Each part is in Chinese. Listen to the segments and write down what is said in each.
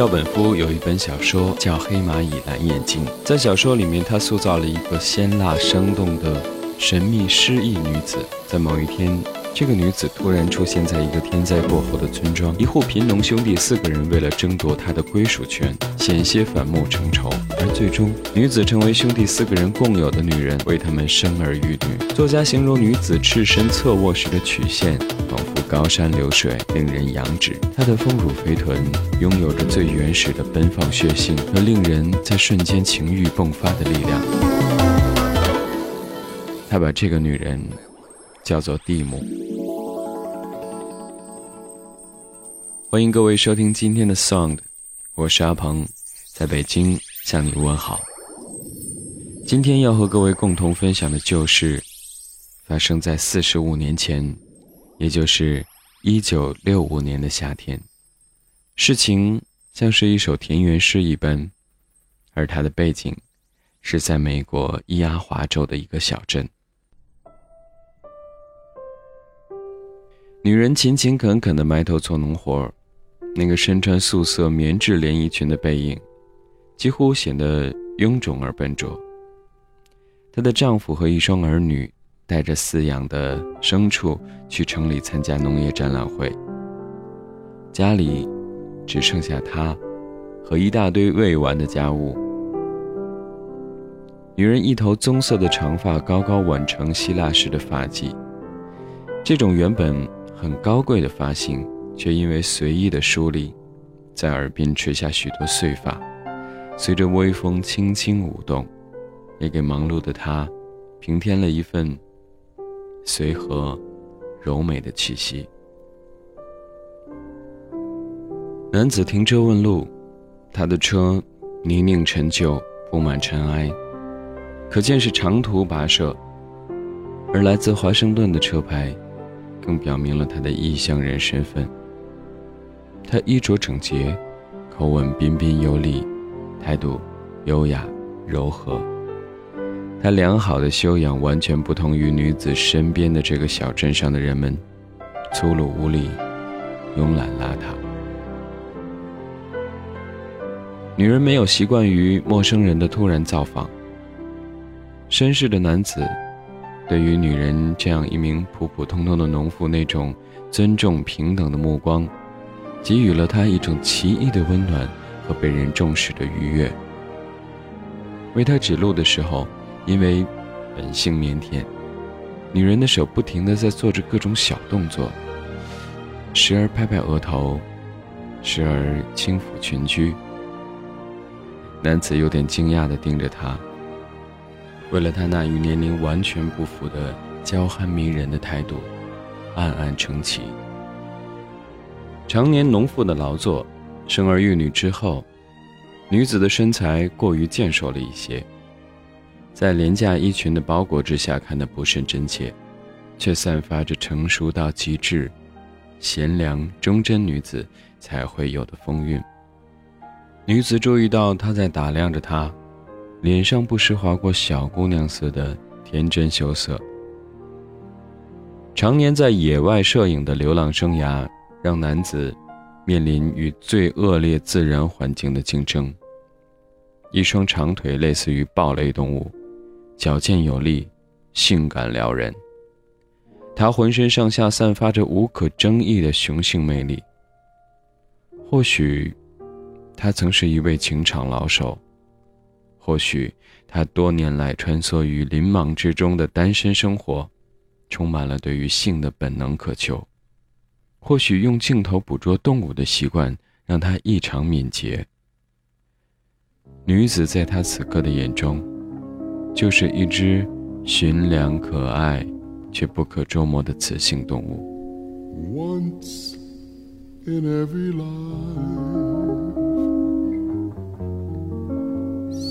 赵本夫有一本小说叫《黑蚂蚁蓝眼睛》，在小说里面，他塑造了一个鲜辣生动的神秘失忆女子。在某一天，这个女子突然出现在一个天灾过后的村庄，一户贫农兄弟四个人为了争夺她的归属权，险些反目成仇，而最终，女子成为兄弟四个人共有的女人，为他们生儿育女。作家形容女子赤身侧卧时的曲线。仿佛高山流水令人仰止，她的丰乳肥臀拥有着最原始的奔放血性和令人在瞬间情欲迸发的力量。他把这个女人叫做蒂姆。欢迎各位收听今天的 Sound，我是阿鹏，在北京向你问好。今天要和各位共同分享的旧事，发生在四十五年前。也就是一九六五年的夏天，事情像是一首田园诗一般，而它的背景是在美国伊阿华州的一个小镇。女人勤勤恳恳地埋头做农活儿那个身穿素色棉质连衣裙的背影，几乎显得臃肿而笨拙。她的丈夫和一双儿女。带着饲养的牲畜去城里参加农业展览会，家里只剩下她和一大堆未完的家务。女人一头棕色的长发高高挽成希腊式的发髻，这种原本很高贵的发型，却因为随意的梳理，在耳边垂下许多碎发，随着微风轻轻舞动，也给忙碌的她平添了一份。随和、柔美的气息。男子停车问路，他的车泥泞陈旧，布满尘埃，可见是长途跋涉。而来自华盛顿的车牌，更表明了他的异乡人身份。他衣着整洁，口吻彬彬有礼，态度优雅柔和。他良好的修养完全不同于女子身边的这个小镇上的人们，粗鲁无礼，慵懒邋遢。女人没有习惯于陌生人的突然造访。绅士的男子，对于女人这样一名普普通通的农妇那种尊重平等的目光，给予了她一种奇异的温暖和被人重视的愉悦。为他指路的时候。因为本性腼腆，女人的手不停地在做着各种小动作，时而拍拍额头，时而轻抚裙裾。男子有点惊讶地盯着她，为了他那与年龄完全不符的娇憨迷人的态度，暗暗称奇。常年农妇的劳作，生儿育女之后，女子的身材过于健硕了一些。在廉价衣裙的包裹之下，看得不甚真切，却散发着成熟到极致、贤良忠贞女子才会有的风韵。女子注意到他在打量着她，脸上不时划过小姑娘似的天真羞涩。常年在野外摄影的流浪生涯，让男子面临与最恶劣自然环境的竞争。一双长腿类似于豹类动物。矫健有力，性感撩人。他浑身上下散发着无可争议的雄性魅力。或许，他曾是一位情场老手；或许，他多年来穿梭于林莽之中的单身生活，充满了对于性的本能渴求；或许，用镜头捕捉动物的习惯让他异常敏捷。女子在他此刻的眼中。就是一只驯良可爱却不可捉摸的雌性动物。Once in every life,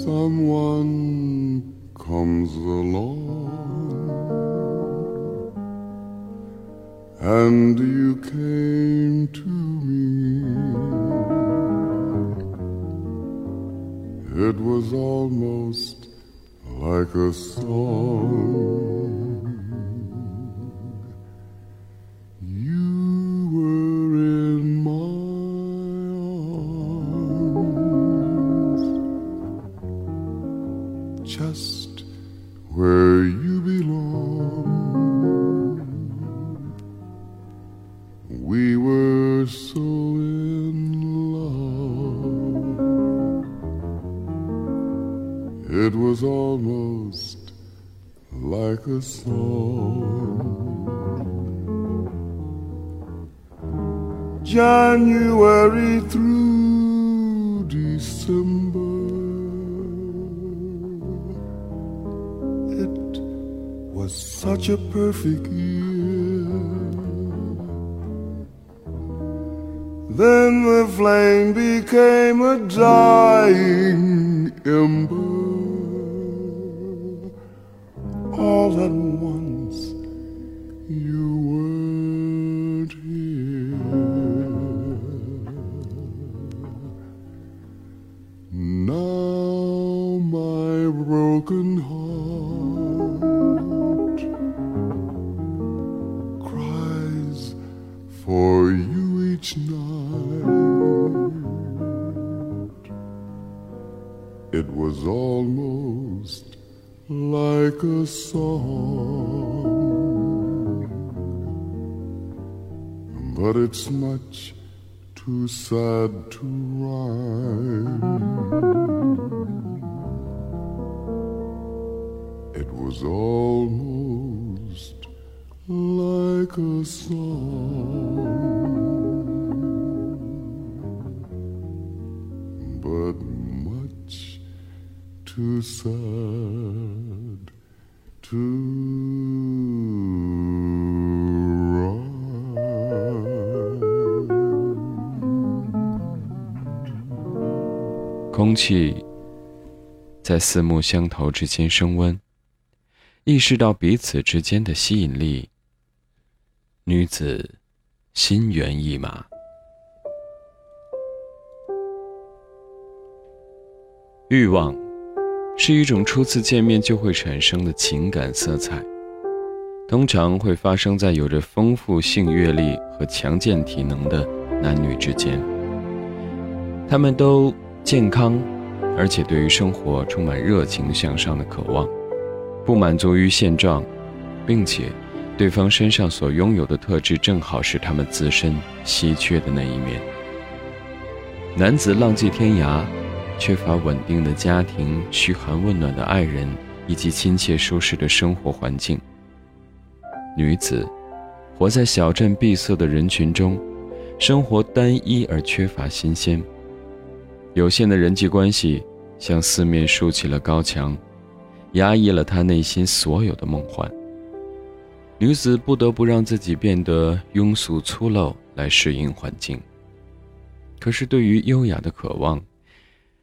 someone comes along, and you came to me. It was almost like a song. Was almost like a song. January through December, it was such a perfect year. Then the flame became a dying ember. It was almost like a song, but it's much too sad to rhyme. It was almost like a song, too sad to rhyme. 空气在四目相投之间升温，意识到彼此之间的吸引力。女子心猿意马。欲望是一种初次见面就会产生的情感色彩，通常会发生在有着丰富性阅历和强健体能的男女之间。他们都健康，而且对于生活充满热情向上的渴望，不满足于现状，并且对方身上所拥有的特质正好是他们自身稀缺的那一面。男子浪迹天涯。缺乏稳定的家庭、嘘寒问暖的爱人以及亲切舒适的生活环境。女子活在小镇闭塞的人群中，生活单一而缺乏新鲜。有限的人际关系向四面竖起了高墙，压抑了她内心所有的梦幻。女子不得不让自己变得庸俗粗陋来适应环境。可是对于优雅的渴望。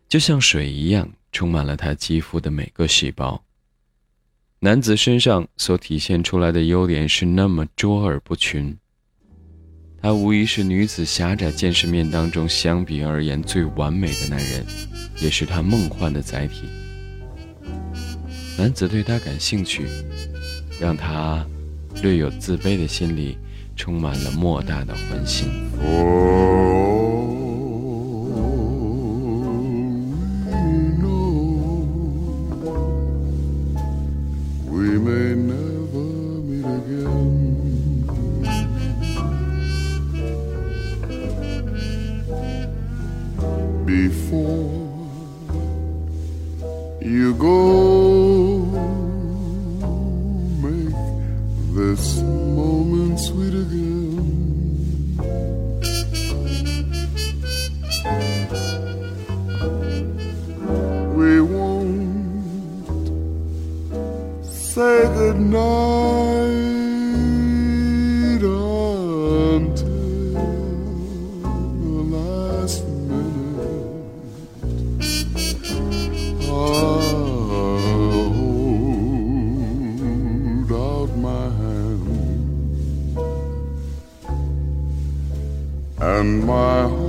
就像水一样，充满了他肌肤的每个细胞。男子身上所体现出来的优点是那么卓尔不群。他无疑是女子狭窄见识面当中相比而言最完美的男人，也是她梦幻的载体。男子对她感兴趣，让他略有自卑的心里充满了莫大的欢欣。And my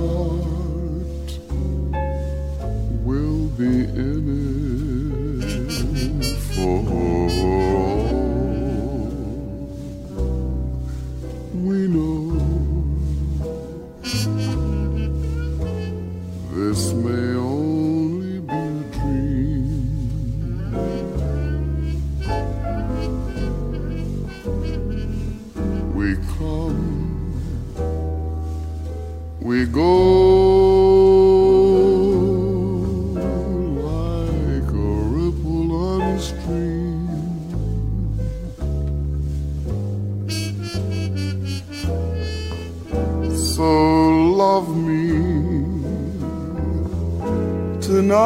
tonight,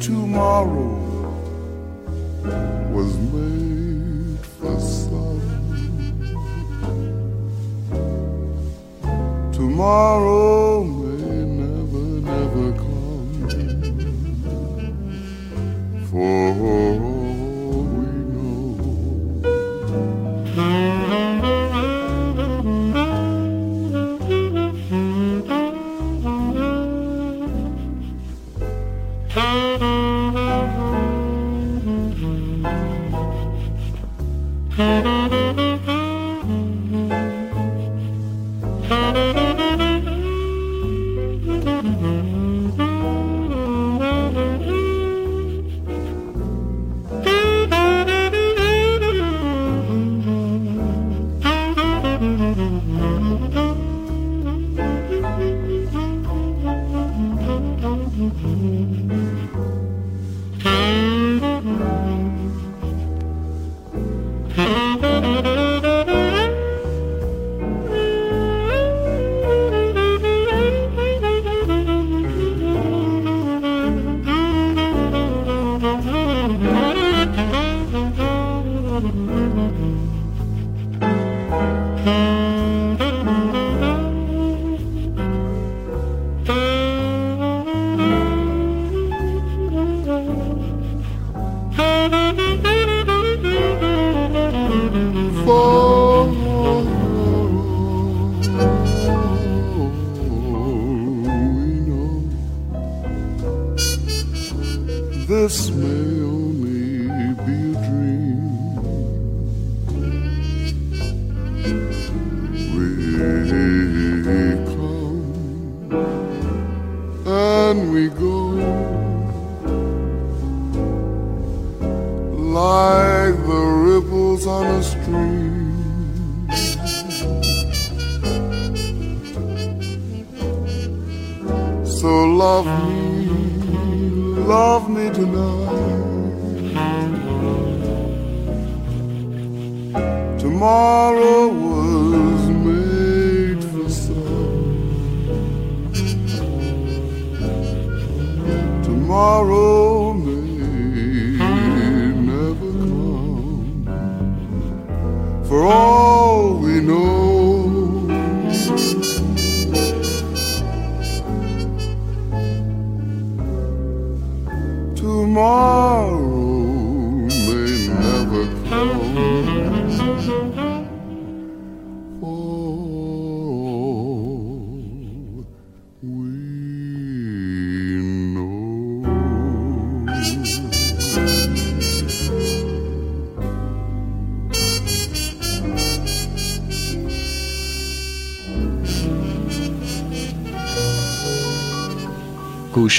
tomorrow was made for some. Tomorrow this man. For all we know.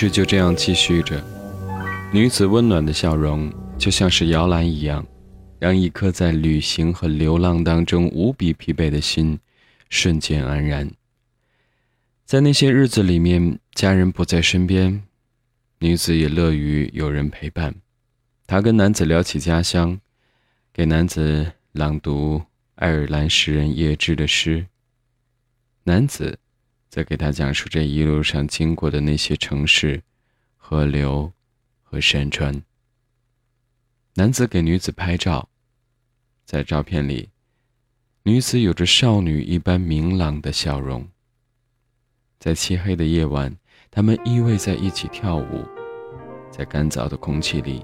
事就这样继续着，女子温暖的笑容就像是摇篮一样，让一颗在旅行和流浪当中无比疲惫的心瞬间安然。在那些日子里面，家人不在身边，女子也乐于有人陪伴。她跟男子聊起家乡，给男子朗读爱尔兰诗人叶芝的诗。男子在给他讲述这一路上经过的那些城市、河流和山川。男子给女子拍照，在照片里，女子有着少女一般明朗的笑容。在漆黑的夜晚，他们依偎在一起跳舞，在干燥的空气里，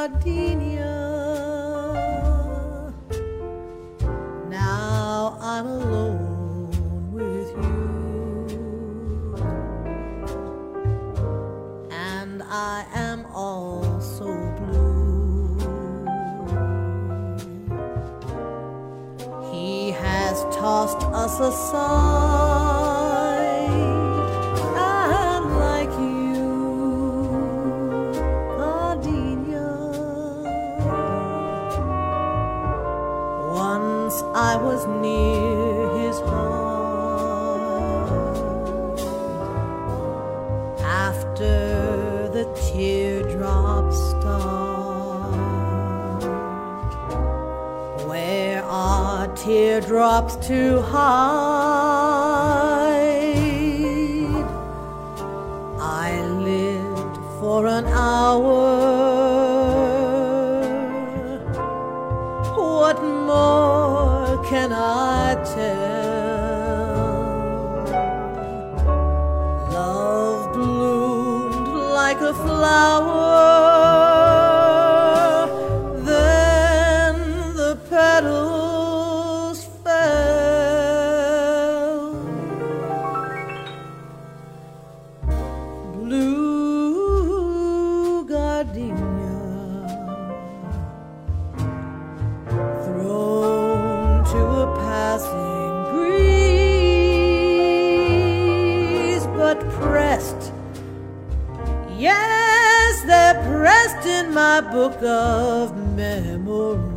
Blue gardenia. Now I'm alone with you, and I am also blue. He has tossed us aside. I was near his heart after the teardrops start. Where are teardrops to hide? I lived for an hour. Then the petals fell. Blue thrown to a passing breeze, but pressed, they're in my book of memories.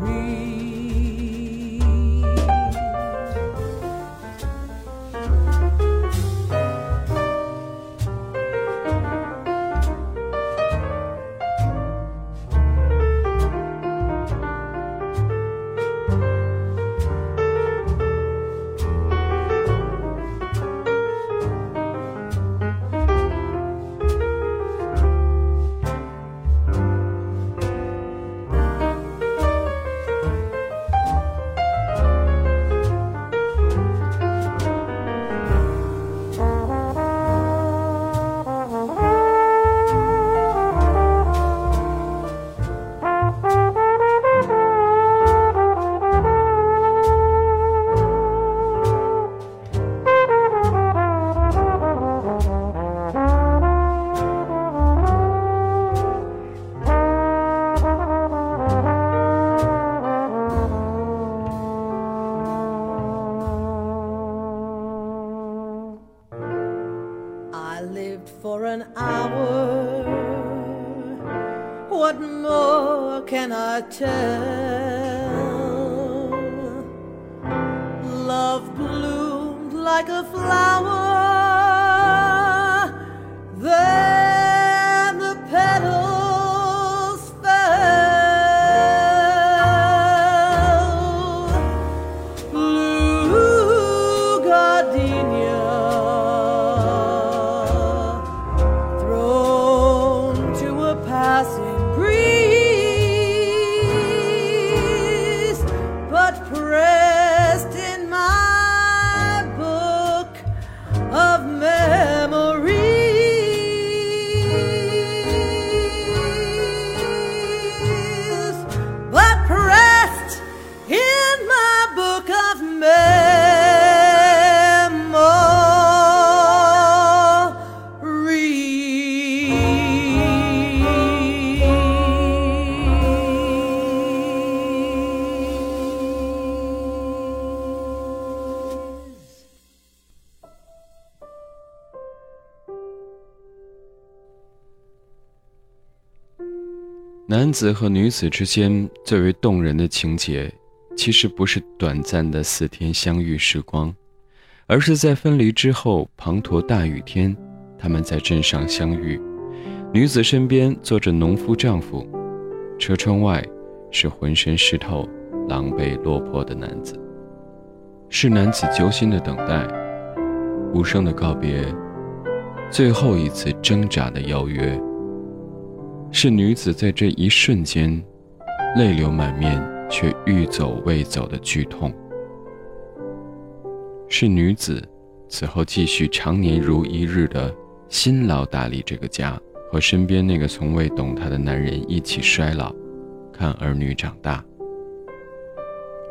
男子和女子之间最为动人的情节，其实不是短暂的四天相遇时光，而是在分离之后滂沱大雨天，他们在镇上相遇。女子身边坐着农夫丈夫，车窗外是浑身湿透、狼狈落魄的男子。是男子揪心的等待，无声的告别，最后一次挣扎的邀约。是女子在这一瞬间，泪流满面却欲走未走的剧痛。是女子此后继续常年如一日的辛劳打理这个家，和身边那个从未懂她的男人一起衰老，看儿女长大。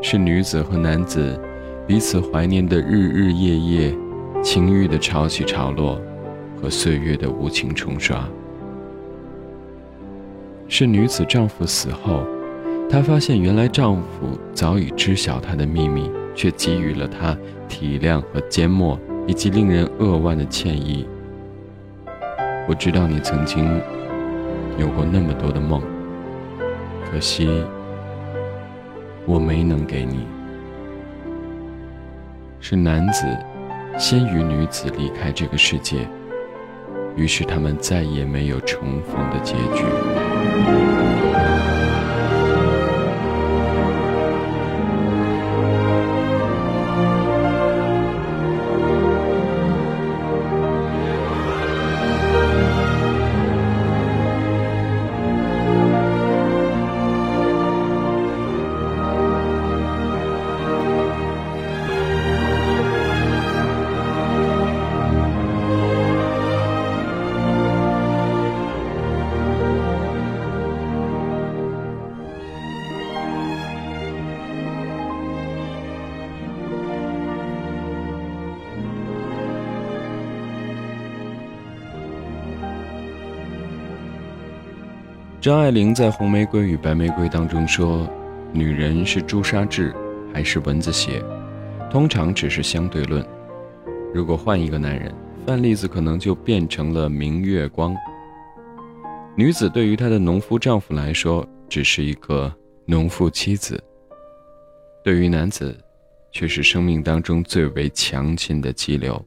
是女子和男子彼此怀念的日日夜夜，情欲的潮起潮落，和岁月的无情冲刷。是女子丈夫死后，她发现原来丈夫早已知晓她的秘密，却给予了她体谅和缄默，以及令人扼腕的歉意。我知道你曾经有过那么多的梦，可惜我没能给你。是男子先于女子离开这个世界，于是他们再也没有重逢的结局。张爱玲在《红玫瑰与白玫瑰》当中说：“女人是朱砂痣还是蚊子血，通常只是相对论。如果换一个男人，范例子可能就变成了明月光。女子对于她的农夫丈夫来说，只是一个农妇妻子；对于男子，却是生命当中最为强劲的激流。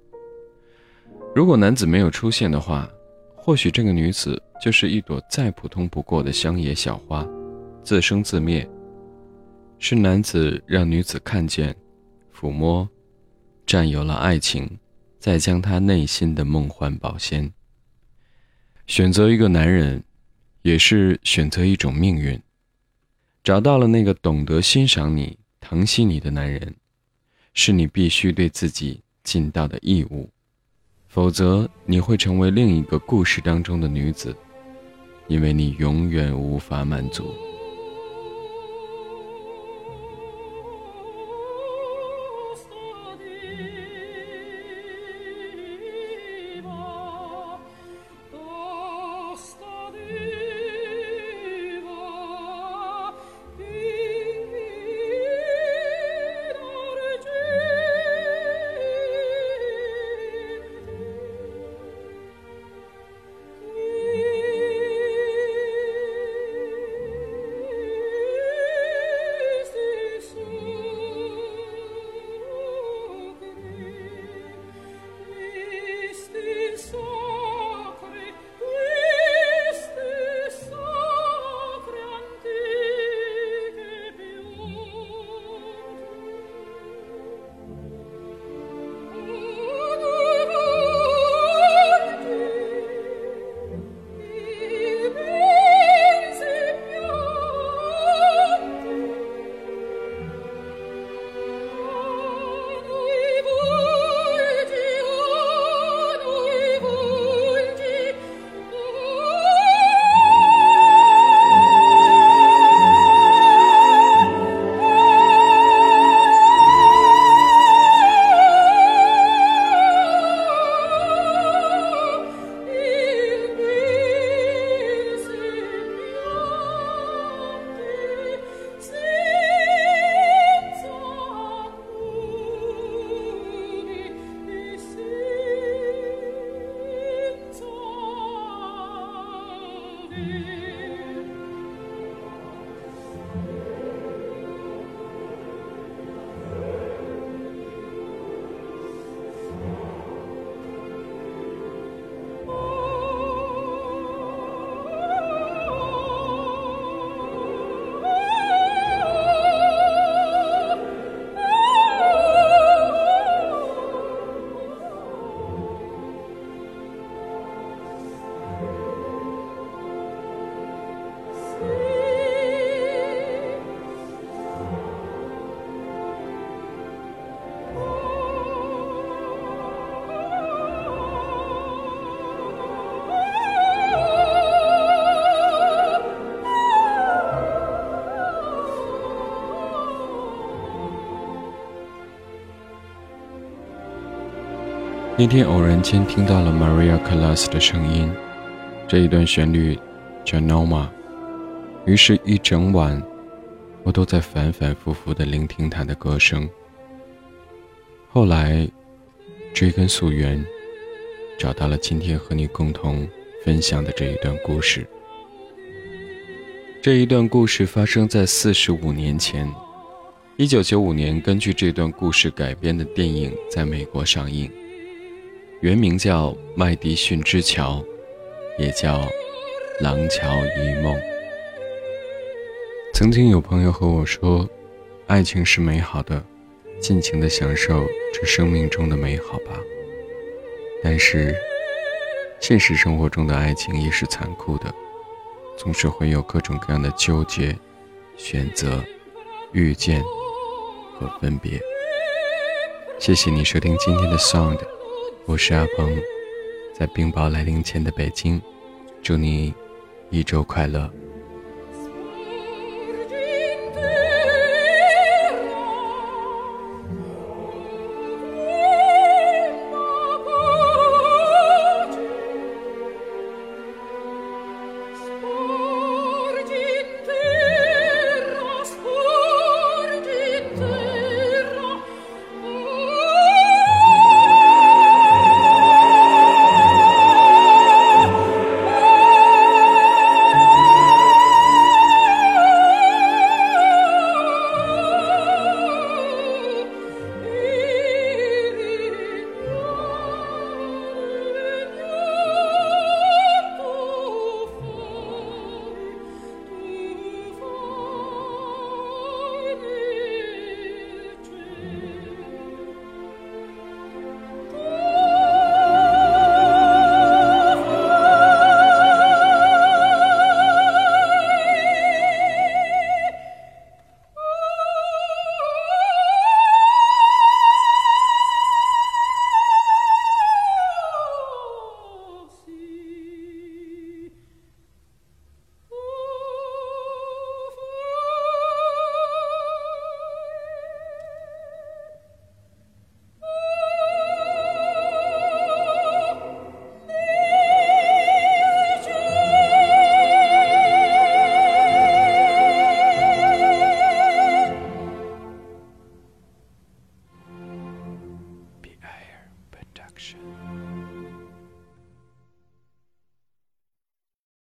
如果男子没有出现的话，或许这个女子……”就是一朵再普通不过的乡野小花，自生自灭。是男子让女子看见、抚摸、占有了爱情，再将她内心的梦幻保鲜。选择一个男人，也是选择一种命运。找到了那个懂得欣赏你、疼惜你的男人，是你必须对自己尽到的义务，否则你会成为另一个故事当中的女子。因为你永远无法满足。那天偶然间听到了 Maria Callas 的声音，这一段旋律叫 Noma，于是，一整晚我都在反反复复地聆听她的歌声。后来追根溯源，找到了今天和你共同分享的这一段故事。这一段故事发生在四十五年前，一九九五年，根据这段故事改编的电影在美国上映，原名叫《麦迪逊之桥》，也叫《廊桥遗梦》。曾经有朋友和我说，爱情是美好的。尽情的享受这生命中的美好吧。但是，现实生活中的爱情也是残酷的，总是会有各种各样的纠结、选择、遇见和分别。谢谢你收听今天的 Sound，我是阿鹏，在冰雹来临前的北京，祝你一周快乐。